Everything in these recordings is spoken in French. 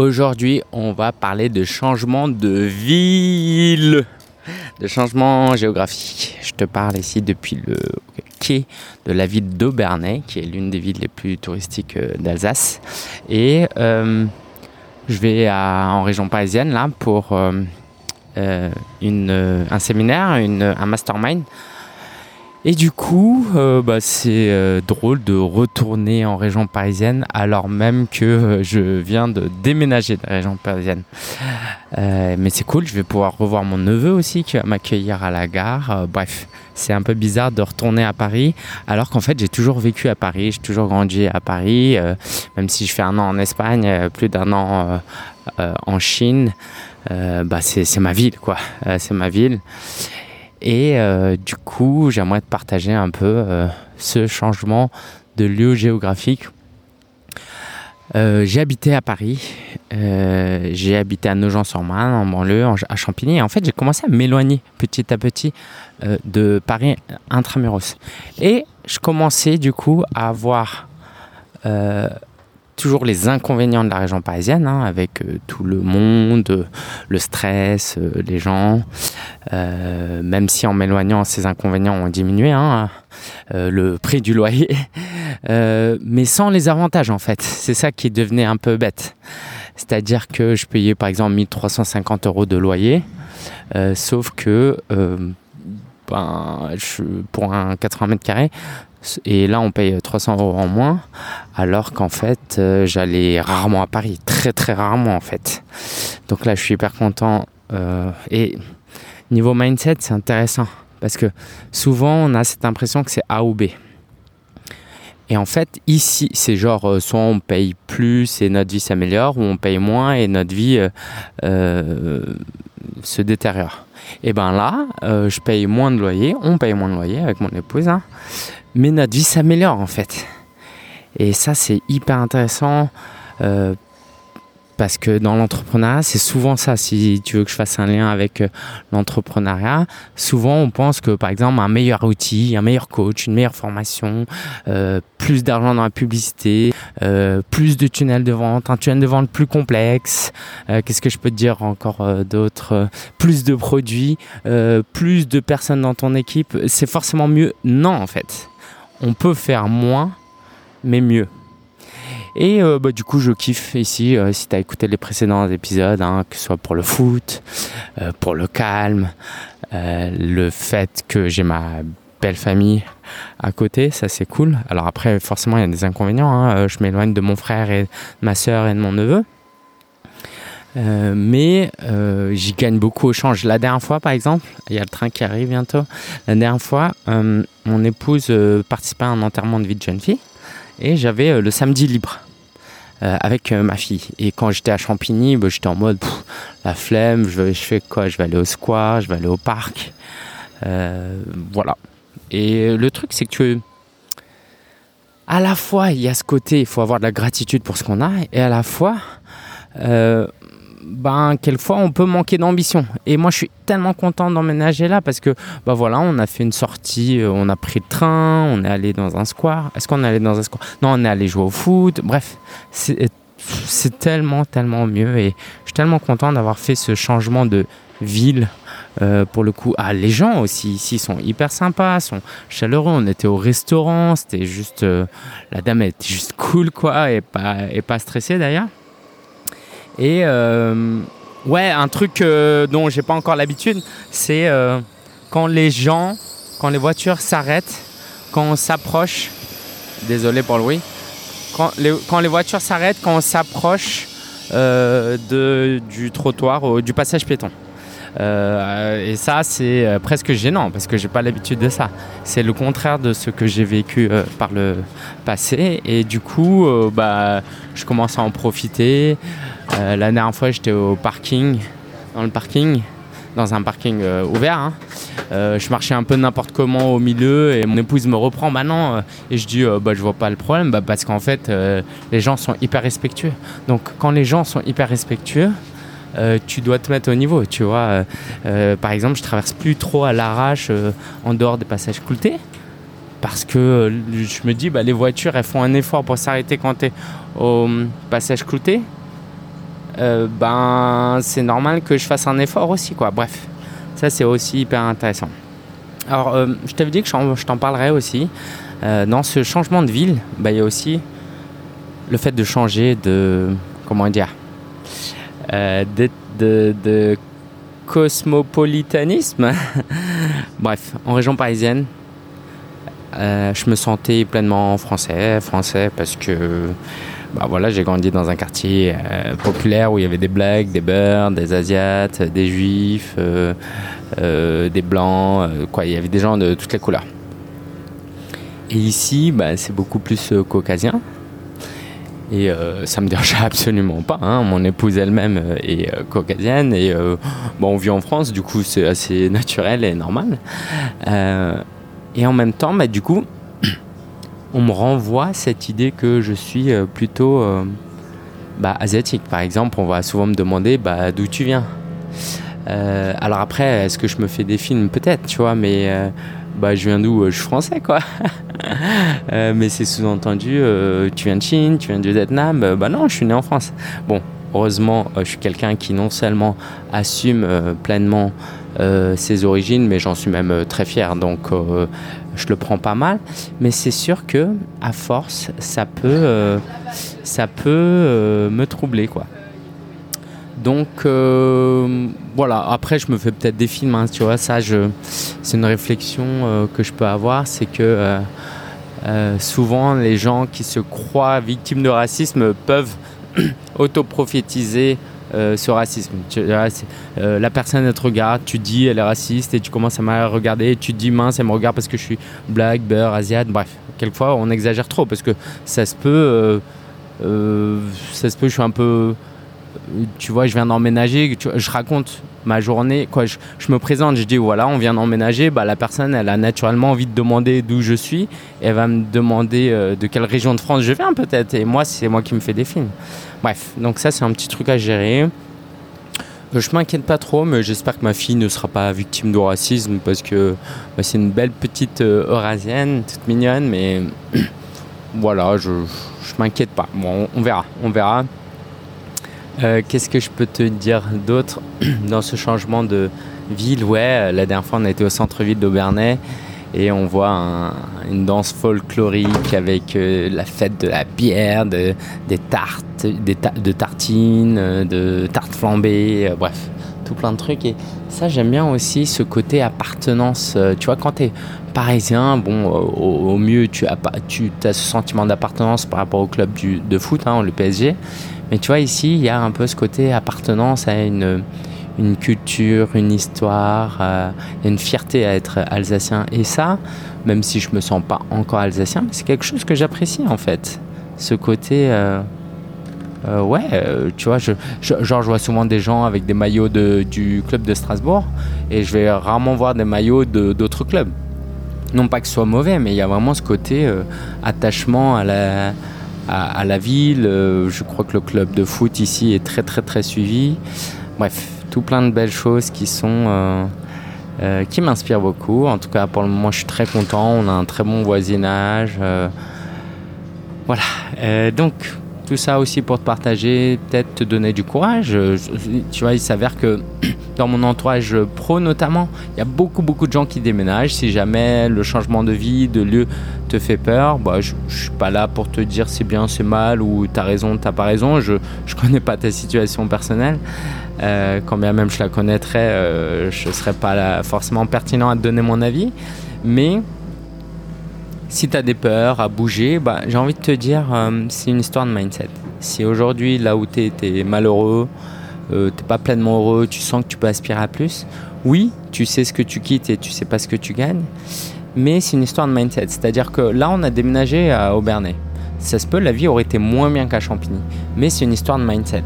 Aujourd'hui, on va parler de changement de ville, de changement géographique. Je te parle ici depuis le quai de la ville d'Aubernay, qui est l'une des villes les plus touristiques euh, d'Alsace. Et euh, je vais en région parisienne là pour euh, un séminaire, un mastermind et du coup, euh, bah, c'est euh, drôle de retourner en région parisienne alors même que euh, je viens de déménager de la région parisienne. mais c'est cool, je vais pouvoir revoir mon neveu aussi qui va m'accueillir à la gare. bref, c'est un peu bizarre de retourner à Paris alors qu'en fait j'ai toujours vécu à Paris, j'ai toujours grandi à Paris, même si je fais un an en Espagne, plus d'un an en Chine. bah c'est ma ville quoi, c'est ma ville. Et euh, du coup, j'aimerais te partager un peu euh, ce changement de lieu géographique. Euh, j'ai habité à Paris, j'ai habité à Nogent-sur-Marne, en banlieue, à Champigny. Et en fait, j'ai commencé à m'éloigner petit à petit de Paris intramuros. Et je commençais du coup à avoir toujours les inconvénients de la région parisienne, hein, avec euh, tout le monde, le stress, euh, les gens. Euh, même si en m'éloignant, ces inconvénients ont diminué, hein, le prix du loyer, mais sans les avantages en fait. C'est ça qui devenait un peu bête. C'est-à-dire que je payais par exemple 1350 euros de loyer, sauf que ben, je, pour un 80 mètres carrés, et là, on paye 300 euros en moins, alors qu'en fait, euh, j'allais rarement à Paris, très très rarement en fait. Donc là, je suis hyper content. Euh, et niveau mindset, c'est intéressant, parce que souvent, on a cette impression que c'est A ou B. Et en fait, ici, c'est genre, euh, soit on paye plus et notre vie s'améliore, ou on paye moins et notre vie se détériore. Et ben là, je paye moins de loyer, on paye moins de loyer avec mon épouse. Hein mais notre vie s'améliore en fait. Et ça, c'est hyper intéressant euh, parce que dans l'entrepreneuriat, c'est souvent ça. Si tu veux que je fasse un lien avec euh, l'entrepreneuriat, souvent on pense que par exemple un meilleur outil, un meilleur coach, une meilleure formation, euh, plus d'argent dans la publicité, plus de tunnels de vente, un tunnel de vente plus complexe. Qu'est-ce que je peux te dire encore d'autre Plus de produits, plus de personnes dans ton équipe, c'est forcément mieux. Non, en fait on peut faire moins, mais mieux. Et euh, bah, du coup, je kiffe ici, euh, si tu as écouté les précédents épisodes, hein, que ce soit pour le foot, euh, pour le calme, le fait que j'ai ma belle famille à côté, ça c'est cool. Alors après, forcément, il y a des inconvénients. Hein. je m'éloigne de mon frère et ma soeur et de mon neveu. Euh, mais euh, j'y gagne beaucoup au change. La dernière fois, par exemple, il y a le train qui arrive bientôt. La dernière fois, euh, mon épouse participait à un enterrement de vie de jeune fille et j'avais le samedi libre avec ma fille. Et quand j'étais à Champigny, bah, j'étais en mode la flemme. Je, je, fais quoi? Je vais aller au square, je vais aller au parc. voilà. Et le truc, c'est que tu à la fois, il y a ce côté, il faut avoir de la gratitude pour ce qu'on a, et à la fois, euh, ben, quelquefois on peut manquer d'ambition. Et moi je suis tellement content d'emménager là parce que ben voilà, on a fait une sortie, euh, on a pris le train, on est allé dans un square. Est-ce qu'on est allé dans un square? Non, on est allé jouer au foot. Bref, c'est tellement, tellement mieux. Et je suis tellement content d'avoir fait ce changement de ville. Euh, pour le coup, ah, les gens aussi ici sont hyper sympas, sont chaleureux. On était au restaurant, c'était juste. Euh, la dame était juste cool, quoi, et pas, et pas stressée d'ailleurs. Et euh, ouais, un truc euh, dont j'ai pas encore l'habitude, c'est euh, quand les gens, quand les voitures s'arrêtent, quand on s'approche, désolé pour le oui, quand les, quand les voitures s'arrêtent, quand on s'approche du trottoir, ou du passage piéton. Et ça, c'est presque gênant parce que j'ai pas l'habitude de ça. C'est le contraire de ce que j'ai vécu par le passé. Et du coup, bah, je commence à en profiter. Euh, la dernière fois, j'étais au parking, dans le parking, dans un parking euh, ouvert. Hein. Euh, je marchais un peu n'importe comment au milieu et mon épouse me reprend maintenant et je dis bah, je vois pas le problème bah, parce qu'en fait les gens sont hyper respectueux. Donc quand les gens sont hyper respectueux, tu dois te mettre au niveau, tu vois. par exemple, je traverse plus trop à l'arrache en dehors des passages cloutés parce que je me dis bah, les voitures elles font un effort pour s'arrêter quand tu es au passage clouté ben c'est normal que je fasse un effort aussi, quoi. Bref, ça c'est aussi hyper intéressant. Alors, je t'avais dit que je t'en parlerai aussi. dans ce changement de ville, bah, il y a aussi le fait de changer de, comment dire, de, de cosmopolitanisme? Bref, en région parisienne, euh, je me sentais pleinement français, français parce que bah voilà, j'ai grandi dans un quartier euh, populaire où il y avait des blacks, des beurs, des asiates, des juifs, euh, des blancs, quoi, il y avait des gens de toutes les couleurs. Et ici, bah, c'est beaucoup plus caucasien. Et euh, ça me dérange absolument pas. Hein. Mon épouse elle-même euh, est euh, caucasienne et bon, on vit en France, du coup c'est assez naturel et normal. et en même temps, bah, du coup, on me renvoie cette idée que je suis plutôt bah, asiatique. Par exemple, on va souvent me demander bah, d'où tu viens? alors après, est-ce que je me fais des films? Peut-être, tu vois, mais bah, je viens d'où Je suis français, quoi. Euh, mais c'est sous-entendu, euh, tu viens de Chine, tu viens du Vietnam. Euh, bah non, je suis né en France. Bon, heureusement, je suis quelqu'un qui non seulement assume pleinement ses origines, mais j'en suis même très fier. Donc, je le prends pas mal. Mais c'est sûr que à force, ça peut, ça peut me troubler, quoi. Donc voilà, après je me fais peut-être des films, hein, tu vois, ça c'est une réflexion que je peux avoir, c'est que euh, souvent, les gens qui se croient victimes de racisme peuvent autoprophétiser euh, ce racisme. Euh, la personne, elle te regarde, tu dis elle est raciste et tu commences à me regarder, et tu dis mince, elle me regarde parce que je suis black, beurre, asiate. Bref, quelquefois on exagère trop parce que ça se peut, ça se peut, je suis un peu tu vois, je viens d'emménager, je raconte ma journée, je, me présente, je dis voilà, on vient d'emménager, bah, la personne, elle a naturellement envie de demander d'où je suis, elle va me demander euh, de quelle région de France je viens peut-être, et moi, c'est moi qui me fais des films. Bref, donc ça, c'est un petit truc à gérer. Euh, je m'inquiète pas trop, mais j'espère que ma fille ne sera pas victime de racisme parce que bah, c'est une belle petite euh, eurasienne, toute mignonne, mais voilà, je, je m'inquiète pas. Bon, on verra, on verra. Euh, qu'est-ce que je peux te dire d'autre dans ce changement de ville? Ouais, euh, la dernière fois on été au centre-ville d'Aubernay et on voit une danse folklorique avec euh, la fête de la bière, des tartes, des de tartines, de tartes flambées, bref, tout plein de trucs. Et ça, j'aime bien aussi ce côté appartenance. tu vois, quand tu es parisien, bon, au, mieux, tu as, ce sentiment d'appartenance par rapport au club de foot, hein, le PSG. Mais tu vois, ici, il y a un peu ce côté appartenance à une, culture, une histoire, euh, une fierté à être alsacien. Et ça, même si je me sens pas encore alsacien, c'est quelque chose que j'apprécie en fait. Ce côté. Euh, euh, ouais, tu vois, je, genre je vois souvent des gens avec des maillots du club de Strasbourg et je vais rarement voir des maillots d'autres clubs. Non pas que ce soit mauvais, mais il y a vraiment ce côté attachement à la, ville. Euh, je crois que le club de foot ici est très très très suivi. Bref, tout plein de belles choses qui sont euh, euh, qui m'inspirent beaucoup. En tout cas, pour le moment, je suis très content. On a un très bon voisinage. voilà. donc, tout ça aussi pour te partager, peut-être te donner du courage. Tu vois, il s'avère que dans mon entourage pro notamment, il y a beaucoup beaucoup de gens qui déménagent. Si jamais le changement de vie, de lieu te fait peur, bah, je, ne suis pas là pour te dire c'est bien, c'est mal ou t'as raison, t'as pas raison. Je je connais pas ta situation personnelle. Euh, quand bien même je la connaîtrais, euh, je serais pas forcément pertinent à te donner mon avis. Mais si tu as des peurs à bouger, bah, j'ai envie de te dire, euh, c'est une histoire de mindset. Si aujourd'hui, là où tu es, malheureux, euh, t'es pas pleinement heureux, tu sens que tu peux aspirer à plus, oui, tu sais ce que tu quittes et tu sais pas ce que tu gagnes, mais c'est une histoire de mindset. C'est-à-dire que là, on a déménagé à Aubernay. Ça se peut, la vie aurait été moins bien qu'à Champigny, mais c'est une histoire de mindset.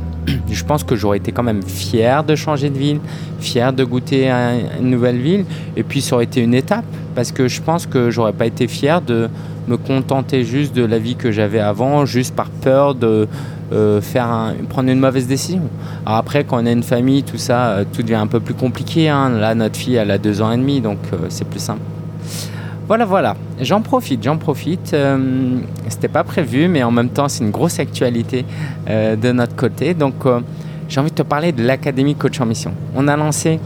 Je pense que j'aurais été quand même fier de changer de ville, fier de goûter à une nouvelle ville, et puis ça aurait été une étape, parce que je pense que j'aurais pas été fier de me contenter juste de la vie que j'avais avant, juste par peur de euh, faire prendre une mauvaise décision. Alors après, quand on a une famille, tout ça, euh, tout devient un peu plus compliqué. Hein. Là, notre fille, elle a deux ans et demi, donc euh, c'est plus simple. Voilà, voilà. J'en profite, j'en profite. C'était pas prévu, mais en même temps, c'est une grosse actualité de notre côté. Donc, j'ai envie de te parler de l'Académie Coach en Mission. On a lancé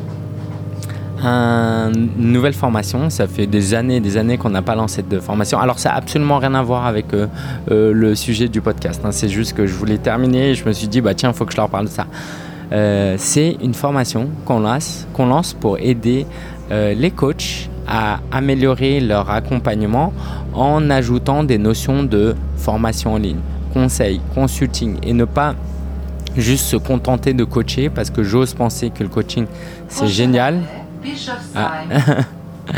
une nouvelle formation. Ça fait des années des années qu'on n'a pas lancé de formation. Alors ça n'a absolument rien à voir avec euh, euh, le sujet du podcast. Hein. C'est juste que je voulais terminer et je me suis dit, bah tiens, il faut que je leur parle de ça. Euh, c'est une formation qu'on lance, qu'on lance pour aider les coachs à améliorer leur accompagnement en ajoutant des notions de formation en ligne, conseil, consulting et ne pas juste se contenter de coacher parce que j'ose penser que le coaching c'est génial ah.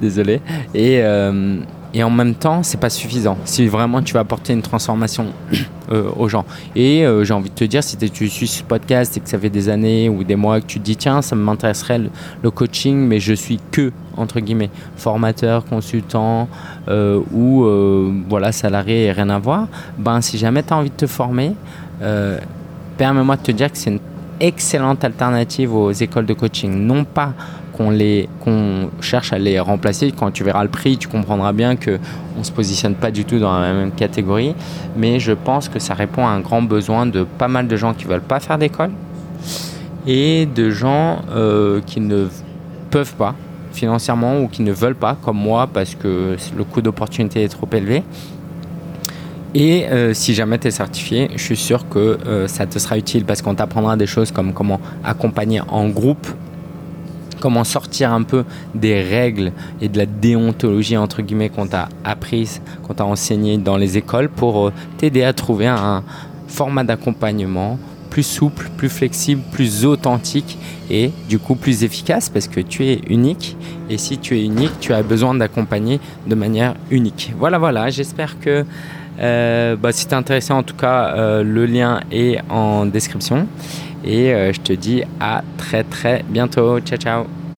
Désolé. Et, euh, et, en même temps, c'est pas suffisant. Si vraiment tu veux apporter une transformation euh, aux gens. Et euh, j'ai envie de te dire, si tu suis ce podcast et que ça fait des années ou des mois que tu te dis, tiens, ça m'intéresserait le, coaching, mais je suis que, entre guillemets, formateur, consultant ou voilà, salarié et rien à voir, ben, si jamais tu as envie de te former, permets-moi de te dire que c'est une excellente alternative aux écoles de coaching. Non pas qu'on cherche à les remplacer. Quand tu verras le prix, tu comprendras bien que on se positionne pas du tout dans la même catégorie. Mais je pense que ça répond à un grand besoin de pas mal de gens qui veulent pas faire d'école et de gens euh, qui ne peuvent pas financièrement ou qui ne veulent pas, comme moi, parce que le coût d'opportunité est trop élevé. Et euh, si jamais tu es certifié, je suis sûr que euh, ça te sera utile parce qu'on t'apprendra des choses comme comment accompagner en groupe, comment sortir un peu des règles et de la déontologie entre guillemets qu'on t'a apprise, qu'on t'a enseigné dans les écoles pour euh, t'aider à trouver un format d'accompagnement plus souple, plus flexible, plus authentique et du coup plus efficace parce que tu es unique et si tu es unique, tu as besoin d'accompagner de manière unique. Voilà, voilà, j'espère que euh, bah, si t'es intéressé, en tout cas, euh, le lien est en description. Et euh, je te dis à très très bientôt. Ciao, ciao.